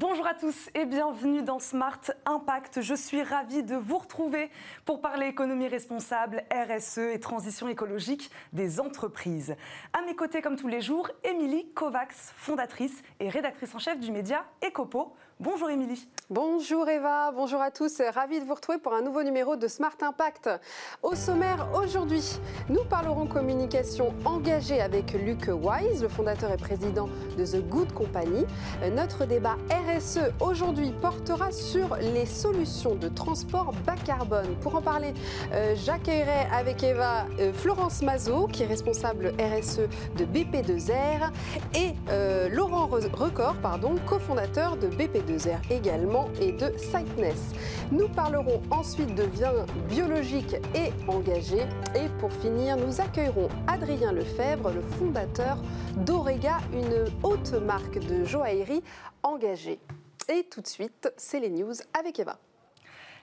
Bonjour à tous et bienvenue dans Smart Impact. Je suis ravie de vous retrouver pour parler économie responsable, RSE et transition écologique des entreprises. À mes côtés, comme tous les jours, Émilie Kovacs, fondatrice et rédactrice en chef du média Ecopo. Bonjour Émilie. Bonjour Eva, bonjour à tous. Ravi de vous retrouver pour un nouveau numéro de Smart Impact. Au sommaire aujourd'hui, nous parlerons communication engagée avec Luc Wise, le fondateur et président de The Good Company. Notre débat RSE aujourd'hui portera sur les solutions de transport bas carbone. Pour en parler, euh, j'accueillerai avec Eva euh, Florence Mazot, qui est responsable RSE de BP2R, et euh, Laurent Record, pardon, cofondateur de BP2 également et de Sightness. Nous parlerons ensuite de vin biologique et engagé. Et pour finir, nous accueillerons Adrien Lefebvre, le fondateur d'Orega, une haute marque de joaillerie engagée. Et tout de suite, c'est les news avec Eva.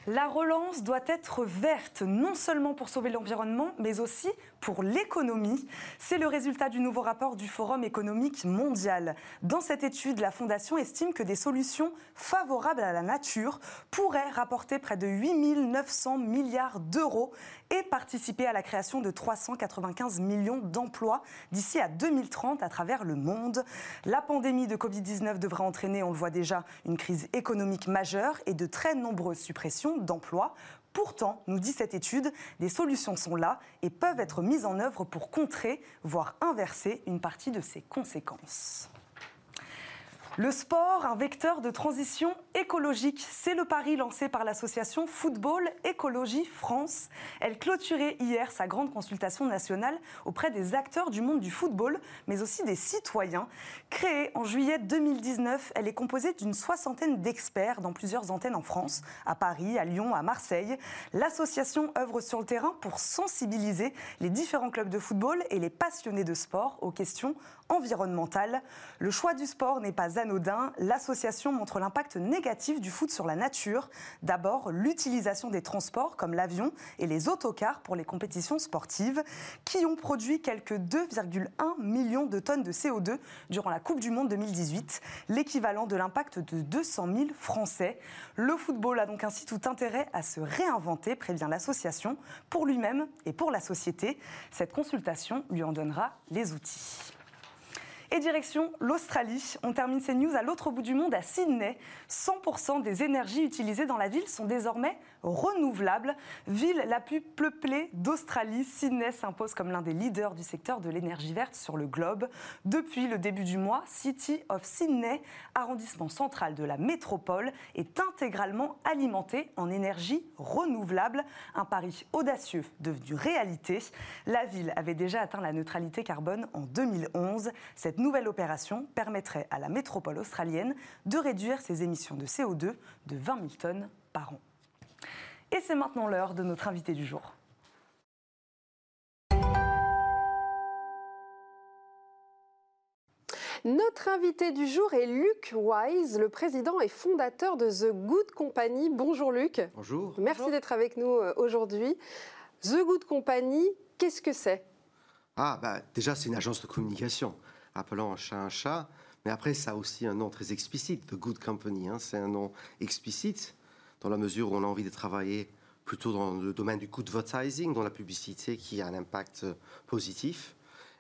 La relance doit être verte, non seulement pour sauver l'environnement, mais aussi pour l'économie. C'est le résultat du nouveau rapport du Forum économique mondial. Dans cette étude, la Fondation estime que des solutions favorables à la nature pourraient rapporter près de 8 900 milliards d'euros et participer à la création de 395 millions d'emplois d'ici à 2030 à travers le monde. La pandémie de Covid-19 devrait entraîner, on le voit déjà, une crise économique majeure et de très nombreuses suppressions d'emplois. Pourtant, nous dit cette étude, des solutions sont là et peuvent être mises en œuvre pour contrer, voire inverser une partie de ces conséquences. Le sport, un vecteur de transition écologique, c'est le pari lancé par l'association Football Écologie France. Elle clôturait hier sa grande consultation nationale auprès des acteurs du monde du football, mais aussi des citoyens. Créée en juillet 2019, elle est composée d'une soixantaine d'experts dans plusieurs antennes en France, à Paris, à Lyon, à Marseille. L'association œuvre sur le terrain pour sensibiliser les différents clubs de football et les passionnés de sport aux questions environnementales. Le choix du sport n'est pas anodin. L'association montre l'impact négatif du foot sur la nature. D'abord, l'utilisation des transports comme l'avion et les autocars pour les compétitions sportives qui ont produit quelques 2,1 millions de tonnes de CO2 durant la Coupe du Monde 2018, l'équivalent de l'impact de 200 000 Français. Le football a donc ainsi tout intérêt à se réinventer, prévient l'association, pour lui-même et pour la société. Cette consultation lui en donnera les outils. Et direction l'Australie. On termine ces news à l'autre bout du monde, à Sydney. 100% des énergies utilisées dans la ville sont désormais renouvelables. Ville la plus peuplée d'Australie, Sydney s'impose comme l'un des leaders du secteur de l'énergie verte sur le globe. Depuis le début du mois, City of Sydney, arrondissement central de la métropole, est intégralement alimenté en énergie renouvelable. Un pari audacieux devenu réalité. La ville avait déjà atteint la neutralité carbone en 2011. Cette cette nouvelle opération permettrait à la métropole australienne de réduire ses émissions de CO2 de 20 000 tonnes par an. Et c'est maintenant l'heure de notre invité du jour. Notre invité du jour est Luc Wise, le président et fondateur de The Good Company. Bonjour Luc. Bonjour. Merci d'être avec nous euh, aujourd'hui. The Good Company, qu'est-ce que c'est? Ah, bah, déjà, c'est une agence de communication appelant un chat un chat. Mais après, ça a aussi un nom très explicite, The Good Company. Hein. C'est un nom explicite dans la mesure où on a envie de travailler plutôt dans le domaine du good advertising, dans la publicité qui a un impact positif.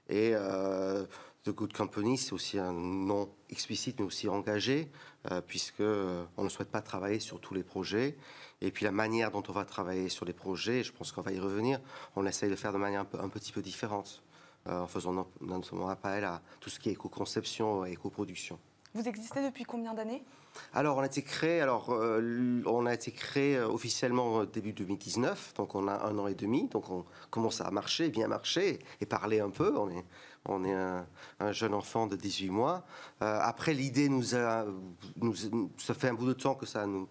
Et euh, The Good Company, c'est aussi un nom explicite mais aussi engagé, euh, puisque euh, on ne souhaite pas travailler sur tous les projets. Et puis la manière dont on va travailler sur les projets, je pense qu'on va y revenir, on essaye de faire de manière un petit peu différente. Euh, en faisant notamment appel à tout ce qui est éco-conception et éco-production. Vous existez depuis combien d'années? Alors, on a été créé, alors, euh, on a été créé euh, officiellement début 2019, donc on a un an et demi, donc on commence à marcher, bien marcher et parler un peu. On est, on est un, jeune enfant de 18 mois. après, l'idée nous a, nous, ça fait un bout de temps que ça nous,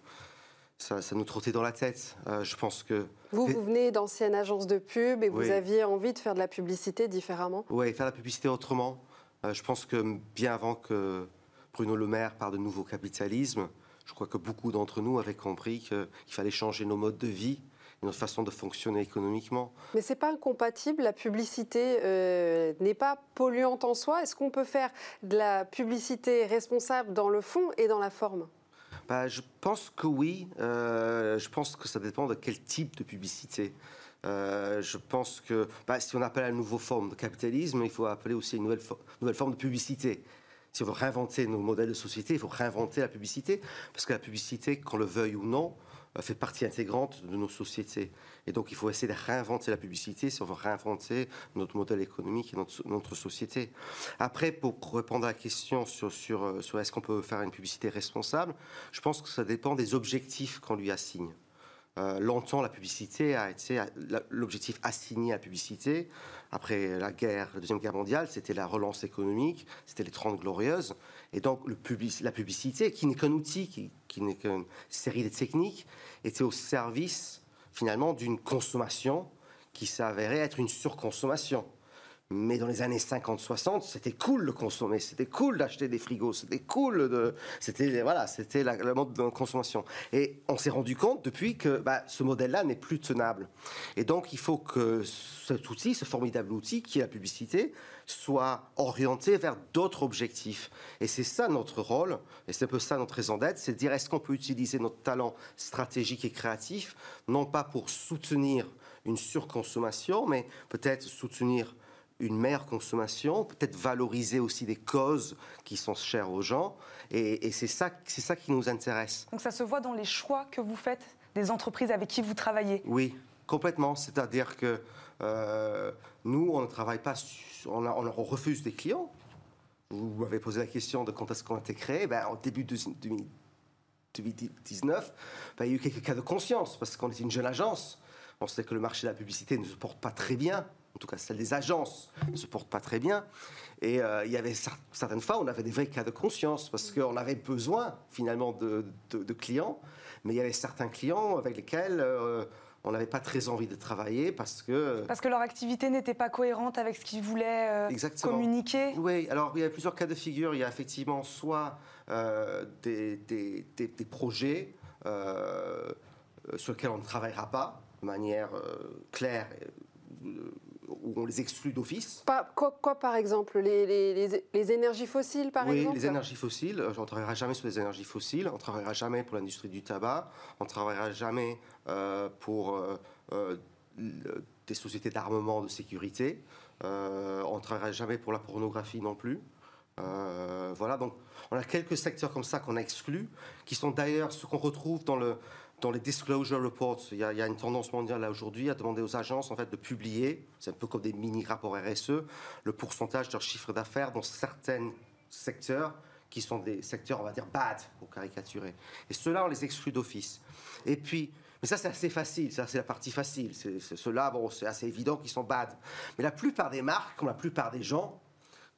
ça, nous trottait dans la tête. Euh, je pense que. Vous, vous venez d'anciennes agences de pub et vous aviez envie de faire de la publicité différemment? Oui, faire de la publicité autrement. Euh, je pense que bien avant que Bruno Le Maire parle de nouveau capitalisme, je crois que beaucoup d'entre nous avaient compris qu'il fallait changer nos modes de vie une autre façon de fonctionner économiquement. Mais c'est pas incompatible, la publicité euh, n'est pas polluante en soi. Est-ce qu'on peut faire de la publicité responsable dans le fond et dans la forme? Bah, Je pense que oui. Euh, je pense que ça dépend de quel type de publicité. Euh, je pense que bah, si on appelle une nouvelle forme de capitalisme, il faut appeler aussi une nouvelle, nouvelle forme de publicité. Si on veut réinventer nos modèles de société, il faut réinventer la publicité, parce que la publicité, qu'on le veuille ou non, euh, fait partie intégrante de nos sociétés. Et donc, il faut essayer de réinventer la publicité si on veut réinventer notre modèle économique et notre, notre société. Après, pour répondre à la question sur, sur, euh, sur est-ce qu'on peut faire une publicité responsable, je pense que ça dépend des objectifs qu'on lui assigne. Euh, longtemps, la publicité a été l'objectif assigné à la publicité. Après la guerre, la deuxième guerre mondiale, c'était la relance économique, c'était les Trente Glorieuses. Et donc, le la publicité, qui n'est qu'un outil, qui, qui n'est qu'une série de techniques, était au service finalement d'une consommation qui s'avérait être une surconsommation. Mais dans les années 50-60, c'était cool de consommer, c'était cool d'acheter des frigos, c'était cool de, c'était voilà, c'était la, mode de consommation. Et on s'est rendu compte depuis que bah, ce modèle-là n'est plus tenable. Et donc il faut que cet outil, ce formidable outil qui est la publicité, soit orienté vers d'autres objectifs. Et c'est ça notre rôle, et c'est un peu ça notre raison d'être, c'est de dire est-ce qu'on peut utiliser notre talent stratégique et créatif, non pas pour soutenir une surconsommation, mais peut-être soutenir une meilleure consommation, peut-être valoriser aussi des causes qui sont chères aux gens. Et, c'est ça, c'est ça qui nous intéresse. Donc ça se voit dans les choix que vous faites des entreprises avec qui vous travaillez. Oui, complètement. C'est-à-dire que euh, nous, on ne travaille pas, on, on, refuse des clients. Vous m'avez posé la question de quand est-ce qu'on a été créé. Ben, au début de 2019, ben, il y a eu quelques cas de conscience parce qu'on est une jeune agence. On sait que le marché de la publicité ne se porte pas très bien en tout cas celle des agences, ne se porte pas très bien. Et euh, il y avait certaines fois, on avait des vrais cas de conscience parce qu'on avait besoin finalement de, clients, mais il y avait certains clients avec lesquels euh, on n'avait pas très envie de travailler parce que... Parce que leur activité n'était pas cohérente avec ce qu'ils voulaient euh, communiquer Oui, alors il y a plusieurs cas de figure. Il y a effectivement soit des, des, des, projets sur lesquels on ne travaillera pas de manière claire où on les exclut d'office. Quoi, quoi, par exemple les, les, énergies fossiles, par exemple Oui, les énergies fossiles. On ne travaillera jamais sur les énergies fossiles. On ne travaillera jamais pour l'industrie du tabac. On ne travaillera jamais euh, pour euh, euh, des sociétés d'armement de sécurité. on ne travaillera jamais pour la pornographie non plus. voilà, donc on a quelques secteurs comme ça qu'on a exclus, qui sont d'ailleurs ce qu'on retrouve dans le, dans les disclosure reports, il y, a, une tendance mondiale aujourd'hui à demander aux agences en fait de publier, c'est un peu comme des mini rapports RSE, le pourcentage de leur chiffre d'affaires dans certains secteurs qui sont des secteurs, on va dire, bad, pour caricaturer. Et ceux-là, on les exclut d'office. Et puis, mais ça, c'est assez facile, ça, c'est la partie facile. Ceux-là, bon, c'est assez évident qu'ils sont bad. Mais la plupart des marques, comme la plupart des gens,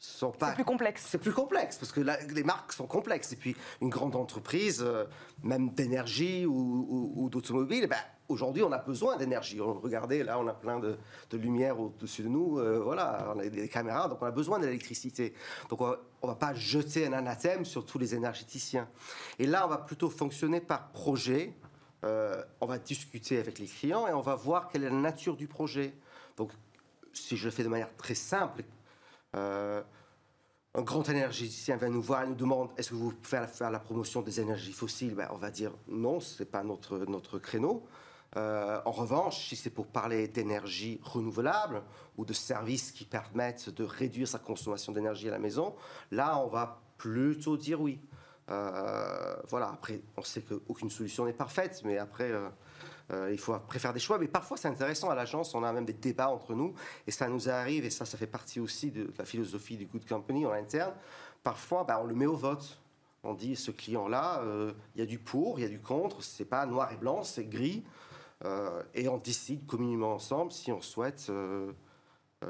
c'est plus complexe. C'est plus complexe parce que les marques sont complexes. Et puis une grande entreprise, euh, même d'énergie ou, d'automobile, eh ben, aujourd'hui on a besoin d'énergie. Regardez, là on a plein de, lumière au-dessus de nous. Euh, voilà, on a des caméras, donc on a besoin d'électricité. Donc on ne va pas jeter un anathème sur tous les énergéticiens. Et là on va plutôt fonctionner par projet. Euh, on va discuter avec les clients et on va voir quelle est la nature du projet. Donc si je le fais de manière très simple, euh, un grand énergéticien vient nous voir et nous demande est-ce que vous pouvez faire la promotion des énergies fossiles? Ben, On va dire non, ce n'est pas notre, notre créneau. Euh, en revanche, si c'est pour parler d'énergie renouvelable ou de services qui permettent de réduire sa consommation d'énergie à la maison, là, on va plutôt dire oui. Euh, voilà, après, on sait qu'aucune solution n'est parfaite, mais après, il faut préférer des choix, mais parfois c'est intéressant à l'agence, on a même des débats entre nous, et ça nous arrive, et ça, ça fait partie aussi de la philosophie du Good Company en interne. Parfois, bah, on le met au vote. On dit ce client-là, euh, il y a du pour, il y a du contre, c'est pas noir et blanc, c'est gris, euh, et on décide communément ensemble si on souhaite euh,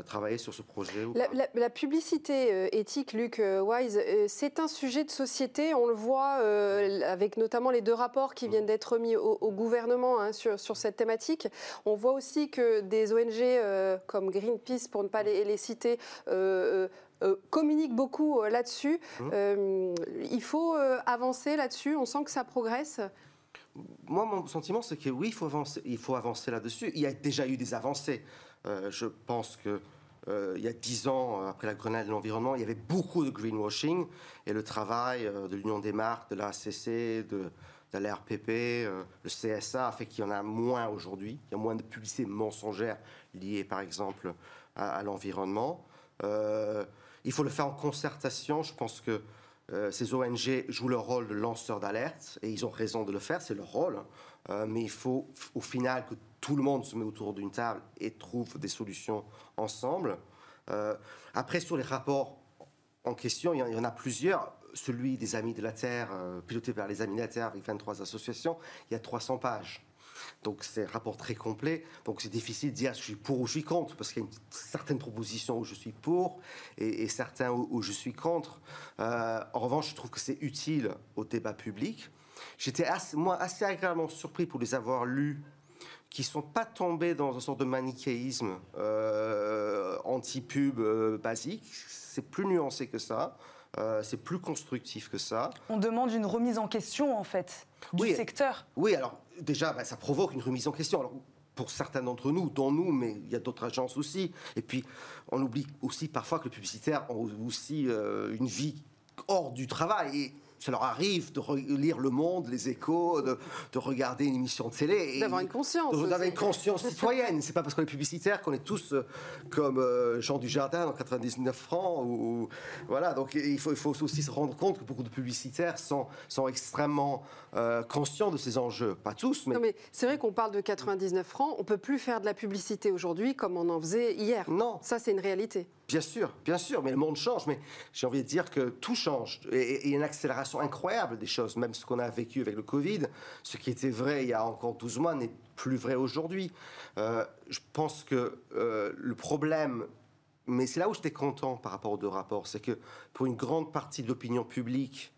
travailler sur ce projet la, publicité euh, éthique, Luc euh, Wise, c'est un sujet de société. On le voit avec notamment les deux rapports qui viennent d'être mis au, gouvernement hein, sur, sur, cette thématique. On voit aussi que des ONG comme Greenpeace, pour ne pas les, citer, communiquent beaucoup là-dessus. Mmh. il faut avancer là-dessus. On sent que ça progresse. moi, mon sentiment, c'est que oui, il faut avancer, il faut avancer là-dessus. Il y a déjà eu des avancées. Euh, je pense que euh, il y a dix ans, après la Grenade de l'environnement, il y avait beaucoup de greenwashing et le travail de l'Union des marques, de l'ACC, de, de l'RPP, le CSA a fait qu'il y en a moins aujourd'hui. Il y a moins de publicité mensongère liée, par exemple, à, l'environnement. il faut le faire en concertation. Je pense que euh, ces ONG jouent leur rôle de lanceur d'alerte et ils ont raison de le faire, c'est leur rôle. Euh, mais il faut au final que tout le monde se met autour d'une table et trouve des solutions ensemble. Euh, après, sur les rapports en question, il y en a plusieurs. Celui des Amis de la Terre, piloté par les Amis de la Terre avec 23 associations, il y a 300 pages. Donc c'est un rapport très complet. Donc c'est difficile de dire je suis pour ou je suis contre, parce qu'il y a certaines propositions où je suis pour et, certains où, je suis contre. Euh, en revanche, je trouve que c'est utile au débat public. J'étais moi assez agréablement surpris pour les avoir lus qui sont pas tombés dans une sorte de manichéisme euh, anti-pub euh, basique. C'est plus nuancé que ça. c'est plus constructif que ça. On demande une remise en question, en fait, du secteur. Oui, alors déjà, bah, ça provoque une remise en question. Alors, pour certains d'entre nous, dont nous, mais il y a d'autres agences aussi. Et puis, on oublie aussi parfois que les publicitaires ont aussi euh, une vie hors du travail. Et ça leur arrive de lire Le Monde, Les Échos, de, regarder une émission de télé. D'avoir une conscience. D'avoir une conscience citoyenne. C'est pas parce qu'on est publicitaire qu'on est tous euh, comme euh, Jean Dujardin dans 99 francs. Ou, voilà, donc il faut, il faut aussi se rendre compte que beaucoup de publicitaires sont, sont extrêmement euh, conscients de ces enjeux. Pas tous, mais. Non, mais c'est vrai qu'on parle de 99 francs. On peut plus faire de la publicité aujourd'hui comme on en faisait hier. Non. Ça, c'est une réalité. Bien sûr, bien sûr, mais le monde change. Mais j'ai envie de dire que tout change. Et il y a une accélération incroyable des choses. Même ce qu'on a vécu avec le Covid, ce qui était vrai il y a encore 12 mois n'est plus vrai aujourd'hui. Euh, je pense que euh, le problème, mais c'est là où j'étais content par rapport aux deux rapports, c'est que pour une grande partie de l'opinion publique,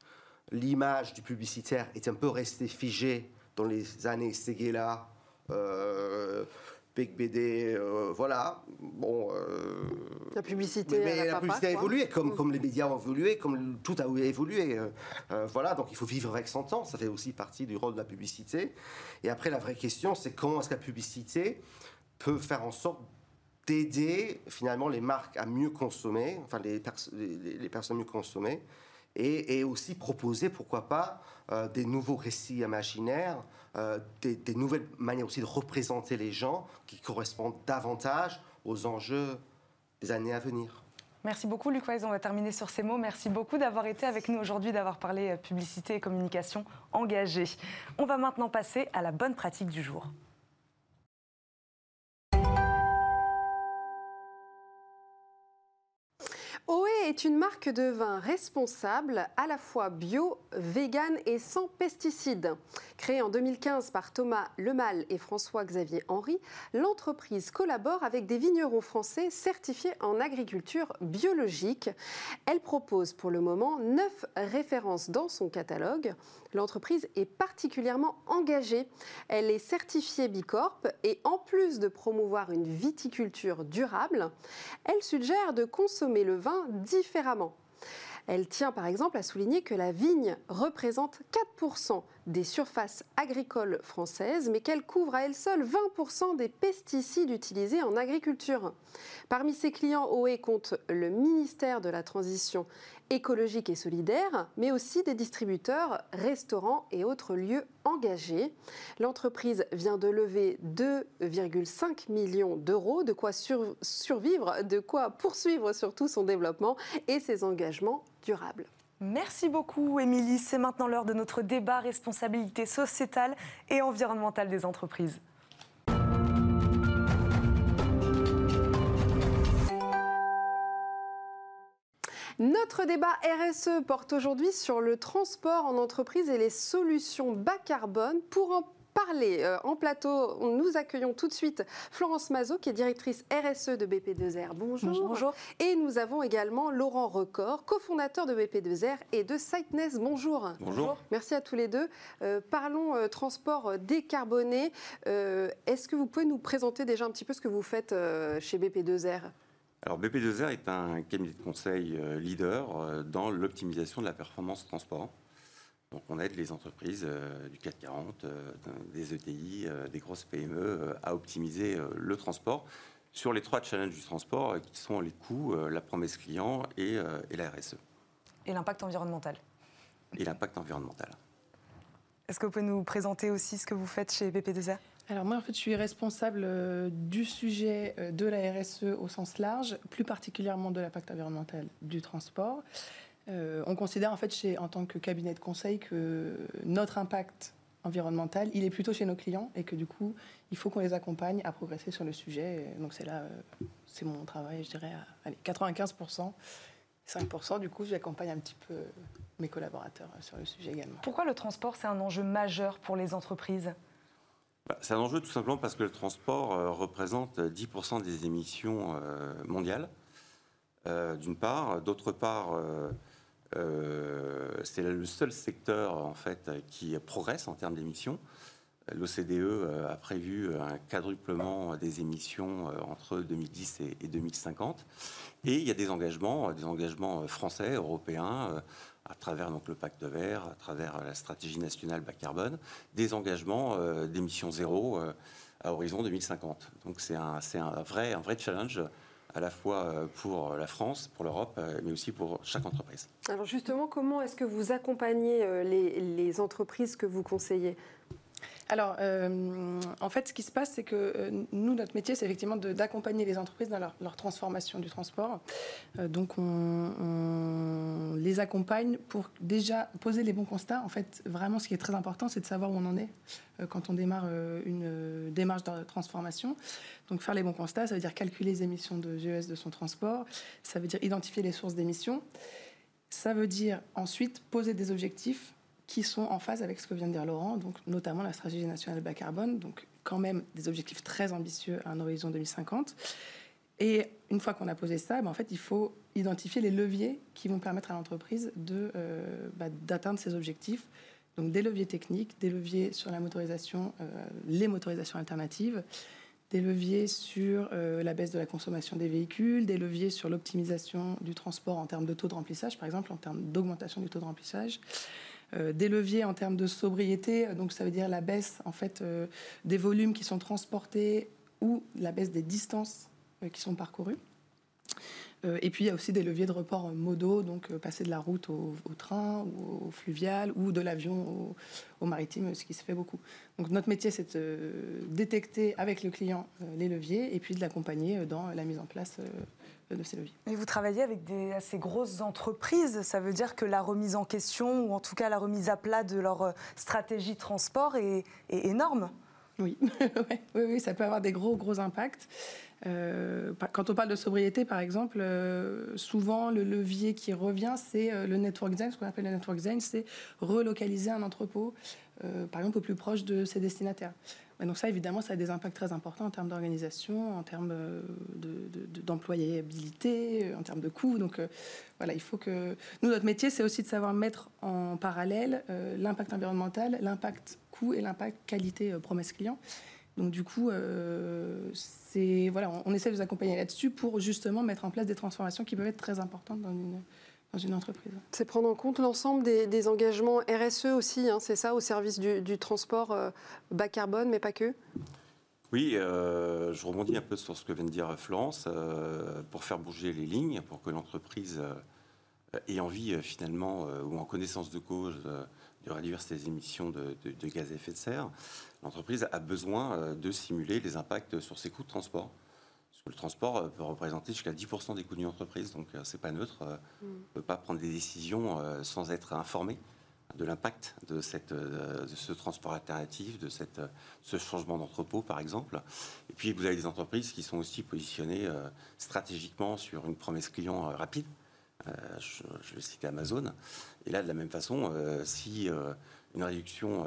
l'image du publicitaire est un peu restée figée dans les années Seguela. Euh, Big BD, euh, voilà. Bon. Euh, la publicité. Mais, la publicité a évolué, comme, comme les médias ont évolué, comme tout a évolué. Euh, voilà, donc il faut vivre avec son temps. Ça fait aussi partie du rôle de la publicité. Et après, la vraie question, c'est comment est-ce que la publicité peut faire en sorte d'aider finalement les marques à mieux consommer, enfin les, les, les personnes mieux consommer, et, aussi proposer, pourquoi pas, des nouveaux récits imaginaires euh, des, nouvelles manières aussi de représenter les gens qui correspondent davantage aux enjeux des années à venir. Merci beaucoup, Luc Weiss. On va terminer sur ces mots. Merci beaucoup d'avoir été avec nous aujourd'hui, d'avoir parlé euh, publicité et communication engagée. On va maintenant passer à la bonne pratique du jour. Est une marque de vin responsable, à la fois bio, vegan et sans pesticides. Créée en 2015 par Thomas Lemal et François-Xavier Henry, l'entreprise collabore avec des vignerons français certifiés en agriculture biologique. Elle propose pour le moment neuf références dans son catalogue. L'entreprise est particulièrement engagée. Elle est certifiée Bicorp et en plus de promouvoir une viticulture durable, elle suggère de consommer le vin différemment. Elle tient par exemple à souligner que la vigne représente 4% des surfaces agricoles françaises, mais qu'elle couvre à elle seule 20% des pesticides utilisés en agriculture. Parmi ses clients, OE compte le ministère de la Transition écologique et solidaire, mais aussi des distributeurs, restaurants et autres lieux engagés. L'entreprise vient de lever 2,5 millions d'euros, de quoi survivre, de quoi poursuivre surtout son développement et ses engagements durables. Merci beaucoup, Émilie. C'est maintenant l'heure de notre débat responsabilité sociétale et environnementale des entreprises. Notre débat RSE porte aujourd'hui sur le transport en entreprise et les solutions bas carbone. Pour en parler euh, en plateau, nous accueillons tout de suite Florence Mazot, qui est directrice RSE de BP2R. Bonjour. Bonjour. Et nous avons également Laurent Record, cofondateur de BP2R et de Siteness. Bonjour. Bonjour. Merci à tous les deux. Euh, parlons euh, transport décarboné. Est-ce que vous pouvez nous présenter déjà un petit peu ce que vous faites chez BP2R alors BP2R est un cabinet de conseil leader dans l'optimisation de la performance transport. Donc on aide les entreprises du CAC 40, des ETI, des grosses PME à optimiser le transport sur les trois challenges du transport qui sont les coûts, la promesse client et, et la RSE. Et l'impact environnemental. Et l'impact environnemental. Est-ce que vous pouvez nous présenter aussi ce que vous faites chez BP2R alors moi, en fait, je suis responsable euh, du sujet euh, de la RSE au sens large, plus particulièrement de l'impact environnemental du transport. Euh, on considère en fait, chez, en tant que cabinet de conseil, que notre impact environnemental, il est plutôt chez nos clients et que du coup, il faut qu'on les accompagne à progresser sur le sujet. Donc c'est là, c'est mon travail, je dirais, à allez, 95%. 5%, du coup, j'accompagne un petit peu mes collaborateurs sur le sujet également. Pourquoi le transport, c'est un enjeu majeur pour les entreprises? C'est un enjeu tout simplement parce que le transport euh, représente 10% des émissions euh, mondiales, euh, d'une part. D'autre part, c'est le seul secteur en fait qui progresse en termes d'émissions. L'OCDE a prévu un quadruplement des émissions entre 2010 et 2050. Et il y a des engagements, des engagements français, européens, à travers donc, le pacte vert, à travers la stratégie nationale bas carbone, des engagements euh, d'émissions zéro euh, à horizon 2050. Donc c'est un, vrai, un vrai challenge à la fois euh, pour la France, pour l'Europe, mais aussi pour chaque entreprise. Alors justement, comment est-ce que vous accompagnez les entreprises que vous conseillez? Alors, euh, en fait, ce qui se passe, c'est que euh, nous, notre métier, c'est effectivement d'accompagner les entreprises dans leur, transformation du transport. Euh, donc, on, les accompagne pour déjà poser les bons constats. En fait, vraiment, ce qui est très important, c'est de savoir où on en est quand on démarre une démarche de transformation. Donc, faire les bons constats, ça veut dire calculer les émissions de GES de son transport. Ça veut dire identifier les sources d'émissions. Ça veut dire ensuite poser des objectifs qui sont en phase avec ce que vient de dire Laurent, donc notamment la stratégie nationale bas carbone, donc quand même des objectifs très ambitieux à un horizon 2050. Et une fois qu'on a posé ça, ben en fait, il faut identifier les leviers qui vont permettre à l'entreprise de, euh, bah, d'atteindre ces objectifs. Donc des leviers techniques, des leviers sur la motorisation, euh, les motorisations alternatives, des leviers sur euh, la baisse de la consommation des véhicules, des leviers sur l'optimisation du transport en termes de taux de remplissage, par exemple, en termes d'augmentation du taux de remplissage, des leviers en termes de sobriété, donc ça veut dire la baisse en fait euh, des volumes qui sont transportés ou la baisse des distances euh, qui sont parcourues. et puis il y a aussi des leviers de report modaux, donc passer de la route au, train ou au fluvial ou de l'avion au, maritime, ce qui se fait beaucoup. Donc notre métier, c'est de détecter avec le client les leviers et puis de l'accompagner dans la mise en place de ces leviers. Et vous travaillez avec des assez grosses entreprises, ça veut dire que la remise en question, ou en tout cas la remise à plat de leur euh, stratégie de transport est, énorme. Oui. oui, oui, ça peut avoir des gros, gros impacts. Euh, quand on parle de sobriété, par exemple, euh, souvent le levier qui revient, c'est le network design. Ce qu'on appelle le network design, c'est relocaliser un entrepôt, par exemple, au plus proche de ses destinataires donc ça, évidemment, ça a des impacts très importants en termes d'organisation, en termes euh, d'employabilité, de, euh, en termes de coûts. Donc euh, voilà, il faut que... Nous, notre métier, c'est aussi de savoir mettre en parallèle l'impact environnemental, l'impact coût et l'impact qualité promesse client. Donc du coup, c'est voilà, on, essaie de vous accompagner là-dessus pour justement mettre en place des transformations qui peuvent être très importantes dans une dans une entreprise. C'est prendre en compte l'ensemble des, engagements RSE aussi, hein, c'est ça, au service du, transport euh, bas carbone, mais pas que? Oui, euh, je rebondis un peu sur ce que vient de dire Florence. Euh, pour faire bouger les lignes, pour que l'entreprise ait envie finalement, ou en connaissance de cause, de réduire ses émissions de, de, gaz à effet de serre, l'entreprise a besoin de simuler les impacts sur ses coûts de transport le transport euh, peut représenter jusqu'à 10% des coûts d'une entreprise, donc euh, c'est pas neutre. Euh, mm. On ne peut pas prendre des décisions sans être informé de l'impact de, cette, de ce transport alternatif, de cette, ce changement d'entrepôt, par exemple. Et puis, vous avez des entreprises qui sont aussi positionnées stratégiquement sur une promesse client rapide. je, je, vais citer Amazon. Et là, de la même façon, si une réduction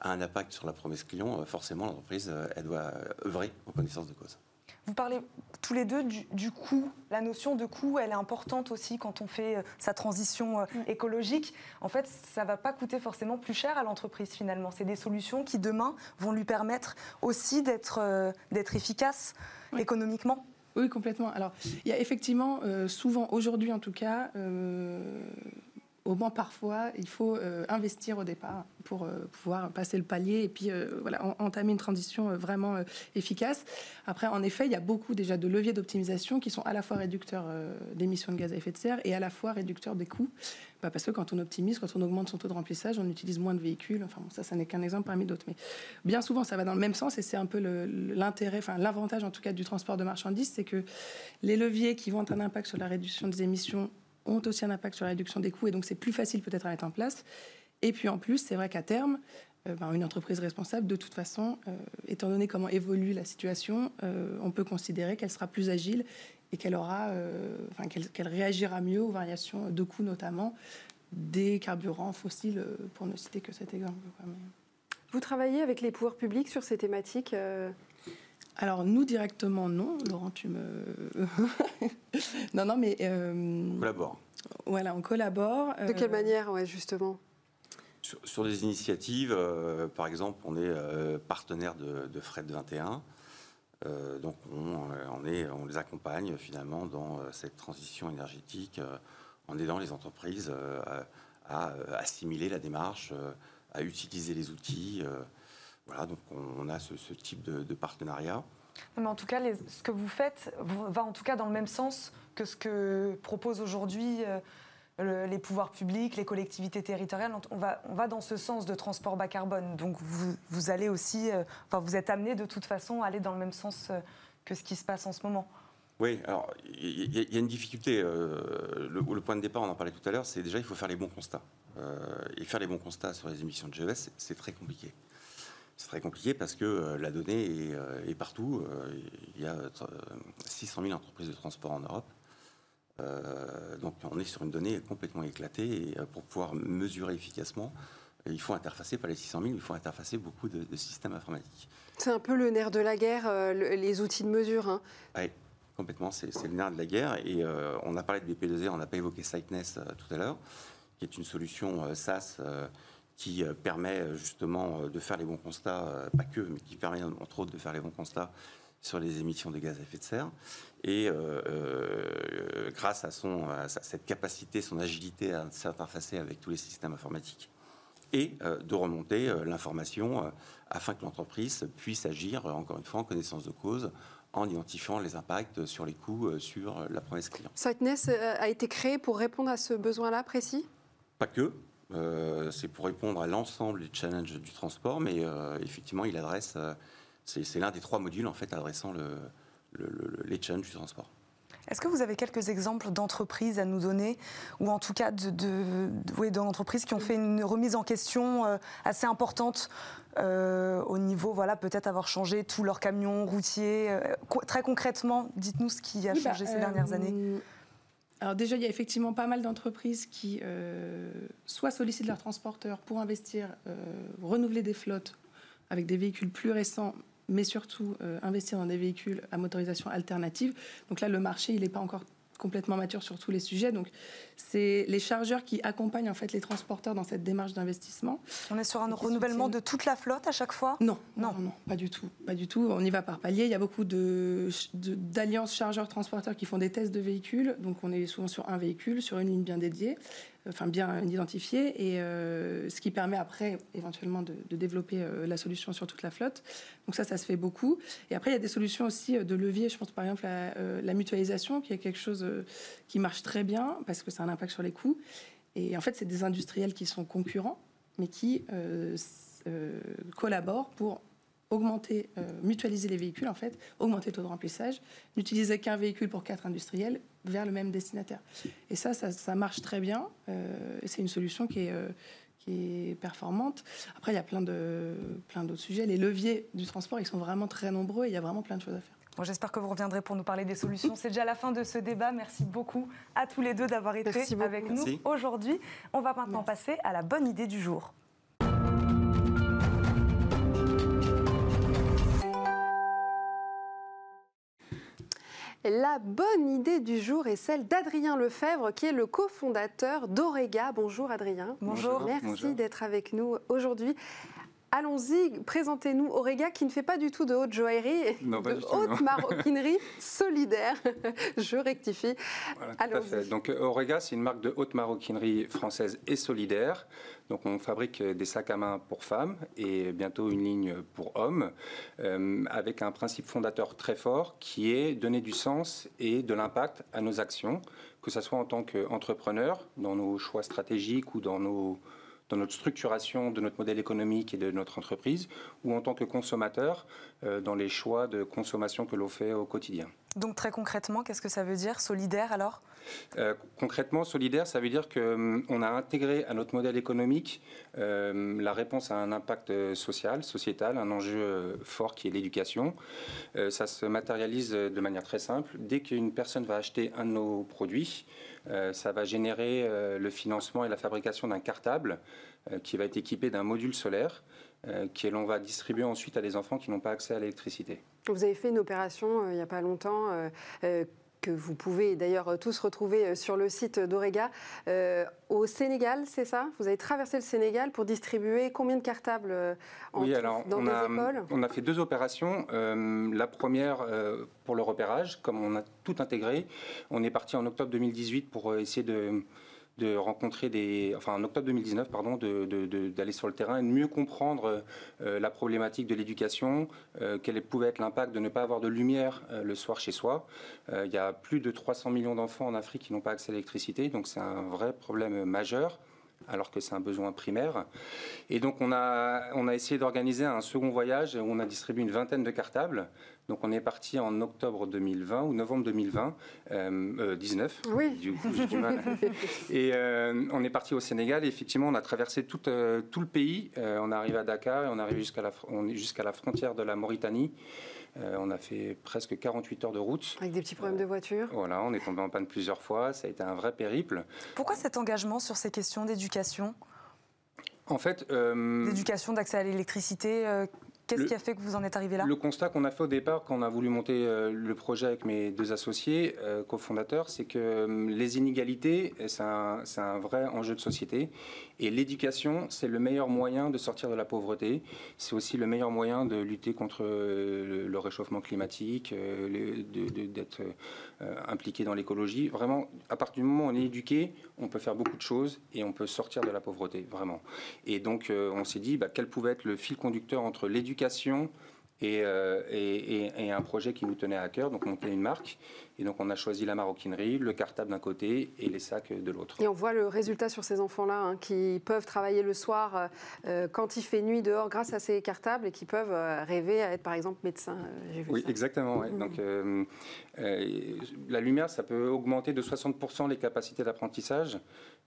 a un impact sur la promesse client, forcément, l'entreprise, elle doit œuvrer en connaissance de cause. Vous parlez tous les deux du, coût. La notion de coût, elle est importante aussi quand on fait euh, sa transition euh, écologique. En fait, ça ne va pas coûter forcément plus cher à l'entreprise finalement. C'est des solutions qui demain vont lui permettre aussi d'être euh, efficace économiquement. Oui, complètement. Alors, il y a effectivement, souvent, aujourd'hui en tout cas, au moins parfois, il faut euh, investir au départ pour euh, pouvoir passer le palier et puis euh, voilà, entamer une transition vraiment efficace. Après, en effet, il y a beaucoup déjà de leviers d'optimisation qui sont à la fois réducteurs d'émissions de gaz à effet de serre et à la fois réducteurs des coûts. Bah, parce que quand on optimise, quand on augmente son taux de remplissage, on utilise moins de véhicules. Enfin, ça, ça n'est qu'un exemple parmi d'autres. Mais bien souvent, ça va dans le même sens et c'est un peu l'intérêt, enfin l'avantage en tout cas du transport de marchandises, c'est que les leviers qui vont avoir un impact sur la réduction des émissions ont aussi un impact sur la réduction des coûts et donc c'est plus facile peut-être à mettre en place. Et puis en plus, c'est vrai qu'à terme, euh, ben, une entreprise responsable, de toute façon, euh, étant donné comment évolue la situation, euh, on peut considérer qu'elle sera plus agile et qu'elle aura, enfin, qu'elle réagira mieux aux variations de coûts notamment des carburants fossiles, pour ne citer que cet exemple. Vous travaillez avec les pouvoirs publics sur ces thématiques alors nous directement non, Laurent tu me non non mais euh... on collabore. Voilà on collabore. De quelle euh, manière ouais justement? Sur, des initiatives, euh, par exemple, on est euh, partenaire de, de Fred 21. donc on, est, on les accompagne finalement dans cette transition énergétique en aidant les entreprises à, assimiler la démarche, à utiliser les outils. Voilà, donc on, a ce, type de, partenariat. mais en tout cas, ce que vous faites va en tout cas dans le même sens que ce que proposent aujourd'hui euh, les pouvoirs publics, les collectivités territoriales. On va, on va dans ce sens de transport bas carbone. Donc vous, vous allez aussi, euh, enfin vous êtes amené de toute façon à aller dans le même sens euh, que ce qui se passe en ce moment. Oui, alors il y, a une difficulté. le, le, point de départ, on en parlait tout à l'heure, c'est déjà il faut faire les bons constats. et faire les bons constats sur les émissions de GES, c'est très compliqué. C'est très compliqué parce que euh, la donnée est, euh, partout. Euh, il y a 600 000 entreprises de transport en Europe. donc on est sur une donnée complètement éclatée et pour pouvoir mesurer efficacement, il faut interfacer pas les 600 000, il faut interfacer beaucoup de, systèmes informatiques. C'est un peu le nerf de la guerre, les outils de mesure. Hein. Oui, complètement, c'est le nerf de la guerre. Et on a parlé de BP2R, on n'a pas évoqué Siteness tout à l'heure, qui est une solution SaaS qui euh, permet euh, justement euh, de faire les bons constats, pas que, mais qui permet entre autres de faire les bons constats sur les émissions de gaz à effet de serre. Et grâce à, son, cette capacité, son agilité à s'interfacer avec tous les systèmes informatiques, et de remonter l'information afin que l'entreprise puisse agir, encore une fois, en connaissance de cause, en identifiant les impacts sur les coûts sur la promesse client. Siteness a été créé pour répondre à ce besoin-là précis? Pas que. Euh, c'est pour répondre à l'ensemble des challenges du transport, mais euh, effectivement, il adresse. Euh, c'est l'un des trois modules en fait adressant les challenges du transport. Est-ce que vous avez quelques exemples d'entreprises à nous donner, ou en tout cas d'entreprises qui ont fait une remise en question assez importante au niveau, voilà, peut-être avoir changé tous leurs camions routiers Très concrètement, dites-nous ce qui a changé bah, ces dernières années. Alors déjà, il y a effectivement pas mal d'entreprises qui euh, soit sollicitent leurs transporteurs pour investir, euh, renouveler des flottes avec des véhicules plus récents, mais surtout euh, investir dans des véhicules à motorisation alternative. Donc là, le marché, il n'est pas encore complètement mature sur tous les sujets. Donc, c'est les chargeurs qui accompagnent en fait les transporteurs dans cette démarche d'investissement. On est sur un renouvellement de toute la flotte à chaque fois? Non, non, non, pas du tout, pas du tout. On y va par palier. Il y a beaucoup de, d'alliances chargeurs-transporteurs qui font des tests de véhicules. Donc, on est souvent sur un véhicule, sur une ligne bien dédiée enfin bien identifié, et euh, ce qui permet après éventuellement de, développer euh, la solution sur toute la flotte. Donc ça, ça se fait beaucoup. Et après, il y a des solutions aussi euh, de levier. Je pense par exemple à la mutualisation, qui est quelque chose qui marche très bien parce que ça a un impact sur les coûts. Et en fait, c'est des industriels qui sont concurrents, mais qui collaborent pour augmenter, euh, mutualiser les véhicules, en fait, augmenter le taux de remplissage, n'utiliser qu'un véhicule pour quatre industriels vers le même destinataire. Et ça, ça, marche très bien. Euh, c'est une solution qui est, euh, qui est performante. Après, il y a plein, de, plein d'autres sujets. Les leviers du transport, ils sont vraiment très nombreux et il y a vraiment plein de choses à faire. Bon, j'espère que vous reviendrez pour nous parler des solutions. C'est déjà la fin de ce débat. Merci beaucoup à tous les deux d'avoir été avec nous aujourd'hui. On va maintenant passer à la bonne idée du jour. La bonne idée du jour est celle d'Adrien Lefebvre, qui est le cofondateur d'Orega. Bonjour Adrien. Bonjour. Merci d'être avec nous aujourd'hui. Allons-y, présentez-nous Orega qui ne fait pas du tout de haute joaillerie, de haute maroquinerie solidaire. Je rectifie. Voilà, Donc Orega, c'est une marque de haute maroquinerie française et solidaire. Donc on fabrique des sacs à main pour femmes et bientôt une ligne pour hommes, euh, avec un principe fondateur très fort qui est donner du sens et de l'impact à nos actions, que ce soit en tant qu'entrepreneur, dans nos choix stratégiques ou dans nos dans notre structuration de notre modèle économique et de notre entreprise, ou en tant que consommateur euh, dans les choix de consommation que l'on fait au quotidien. Donc très concrètement, qu'est-ce que ça veut dire solidaire alors? Euh, Concrètement, solidaire, ça veut dire qu'on hum, a intégré à notre modèle économique euh, la réponse à un impact social, sociétal, un enjeu fort qui est l'éducation. ça se matérialise de manière très simple. Dès qu'une personne va acheter un de nos produits, euh, ça va générer euh, le financement et la fabrication d'un cartable euh, qui va être équipé d'un module solaire que l'on va distribuer ensuite à des enfants qui n'ont pas accès à l'électricité. Vous avez fait une opération il n'y a pas longtemps que vous pouvez d'ailleurs tous retrouver euh, sur le site d'Orega. Euh, au Sénégal, c'est ça? Vous avez traversé le Sénégal pour distribuer combien de cartables euh, en oui, alors, dans on des a, écoles? On a fait deux opérations. la première pour le repérage, comme on a tout intégré. On est parti en octobre 2018 pour essayer de de rencontrer des, enfin en octobre 2019, pardon, d'aller sur le terrain et de mieux comprendre euh, la problématique de l'éducation, euh, quel pouvait être l'impact de ne pas avoir de lumière euh, le soir chez soi. il y a plus de 300 millions d'enfants en Afrique qui n'ont pas accès à l'électricité, donc c'est un vrai problème majeur alors que c'est un besoin primaire. Et donc on a, on a essayé d'organiser un second voyage où on a distribué une vingtaine de cartables. Donc on est parti en octobre 2020 ou novembre 2020, euh, 19. Euh, oui. Du coup, du mal. et euh, on est parti au Sénégal. Et effectivement, on a traversé tout, euh, tout le pays. on est arrivé à Dakar et on est arrivé jusqu'à la, jusqu'à la frontière de la Mauritanie. Euh, on a fait presque 48 heures de route. Avec des petits problèmes de voiture Voilà, on est tombé en panne plusieurs fois. Ça a été un vrai périple. Pourquoi cet engagement sur ces questions d'éducation? En fait. Euh, d'éducation, d'accès à l'électricité euh, Qu'est-ce qui a fait que vous en êtes arrivé là? Le constat qu'on a fait au départ, quand on a voulu monter le projet avec mes deux associés, cofondateurs, c'est que les inégalités, c'est un, un, vrai enjeu de société. Et l'éducation, c'est le meilleur moyen de sortir de la pauvreté. C'est aussi le meilleur moyen de lutter contre euh, le réchauffement climatique, euh, d'être euh, impliqué dans l'écologie. Vraiment, à partir du moment où on est éduqué, on peut faire beaucoup de choses et on peut sortir de la pauvreté, vraiment. Et donc, on s'est dit, bah, quel pouvait être le fil conducteur entre l'éducation, euh, et, et, un projet qui nous tenait à cœur, donc monter une marque. Et donc on a choisi la maroquinerie, le cartable d'un côté et les sacs de l'autre. Et on voit le résultat sur ces enfants-là hein, qui peuvent travailler le soir euh, quand il fait nuit dehors grâce à ces cartables et qui peuvent euh, rêver à être par exemple médecin. oui, exactement. Mmh. Donc la lumière, ça peut augmenter de 60% les capacités d'apprentissage.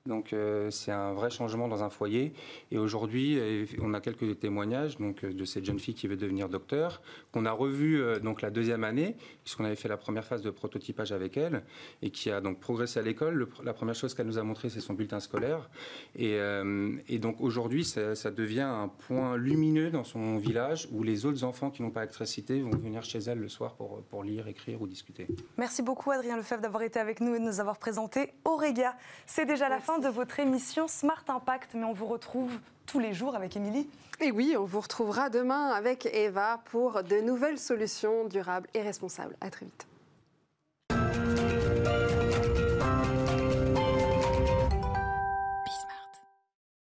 Donc euh, c'est un vrai changement dans un foyer. Et aujourd'hui, euh, on a quelques témoignages donc, euh, de cette jeune fille qui veut devenir docteur, qu'on a revu donc la deuxième année, puisqu'on avait fait la première phase de prototypage avec elle, et qui a donc progressé à l'école. La première chose qu'elle nous a montré, c'est son bulletin scolaire. Et, et donc aujourd'hui, ça, ça, devient un point lumineux dans son village, où les autres enfants qui n'ont pas d'électricité vont venir chez elle le soir pour, pour lire, écrire ou discuter. Merci beaucoup Adrien Lefebvre d'avoir été avec nous et de nous avoir présenté Auréga. C'est déjà la fin de votre émission Smart Impact, mais on vous retrouve tous les jours avec Émilie. Et oui, on vous retrouvera demain avec Eva pour de nouvelles solutions durables et responsables. À très vite.